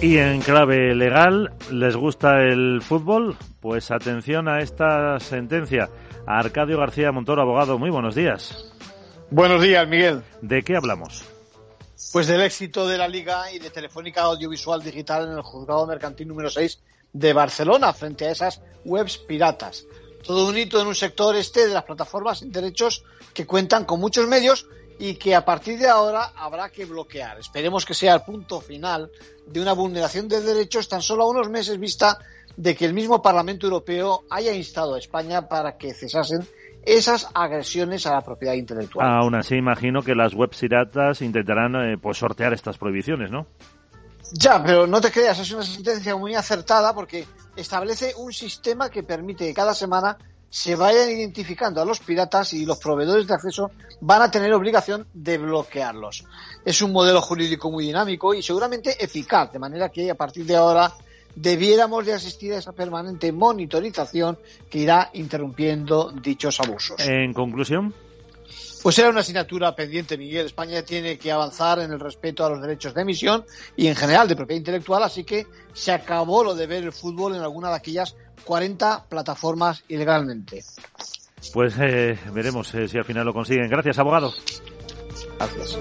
Y en clave legal, ¿les gusta el fútbol? Pues atención a esta sentencia. Arcadio García Montoro, abogado, muy buenos días. Buenos días, Miguel. ¿De qué hablamos? Pues del éxito de la Liga y de Telefónica Audiovisual Digital en el Juzgado Mercantil número 6 de Barcelona frente a esas webs piratas. Todo un hito en un sector este de las plataformas sin derechos que cuentan con muchos medios y que a partir de ahora habrá que bloquear. Esperemos que sea el punto final de una vulneración de derechos tan solo a unos meses vista de que el mismo Parlamento Europeo haya instado a España para que cesasen esas agresiones a la propiedad intelectual. Aún así, imagino que las web piratas intentarán eh, pues sortear estas prohibiciones, ¿no? Ya, pero no te creas, es una sentencia muy acertada porque establece un sistema que permite que cada semana se vayan identificando a los piratas y los proveedores de acceso van a tener obligación de bloquearlos. Es un modelo jurídico muy dinámico y seguramente eficaz, de manera que a partir de ahora debiéramos de asistir a esa permanente monitorización que irá interrumpiendo dichos abusos. En conclusión. Pues era una asignatura pendiente, Miguel. España tiene que avanzar en el respeto a los derechos de emisión y en general de propiedad intelectual, así que se acabó lo de ver el fútbol en alguna de aquellas 40 plataformas ilegalmente. Pues eh, veremos eh, si al final lo consiguen. Gracias, abogado. Gracias.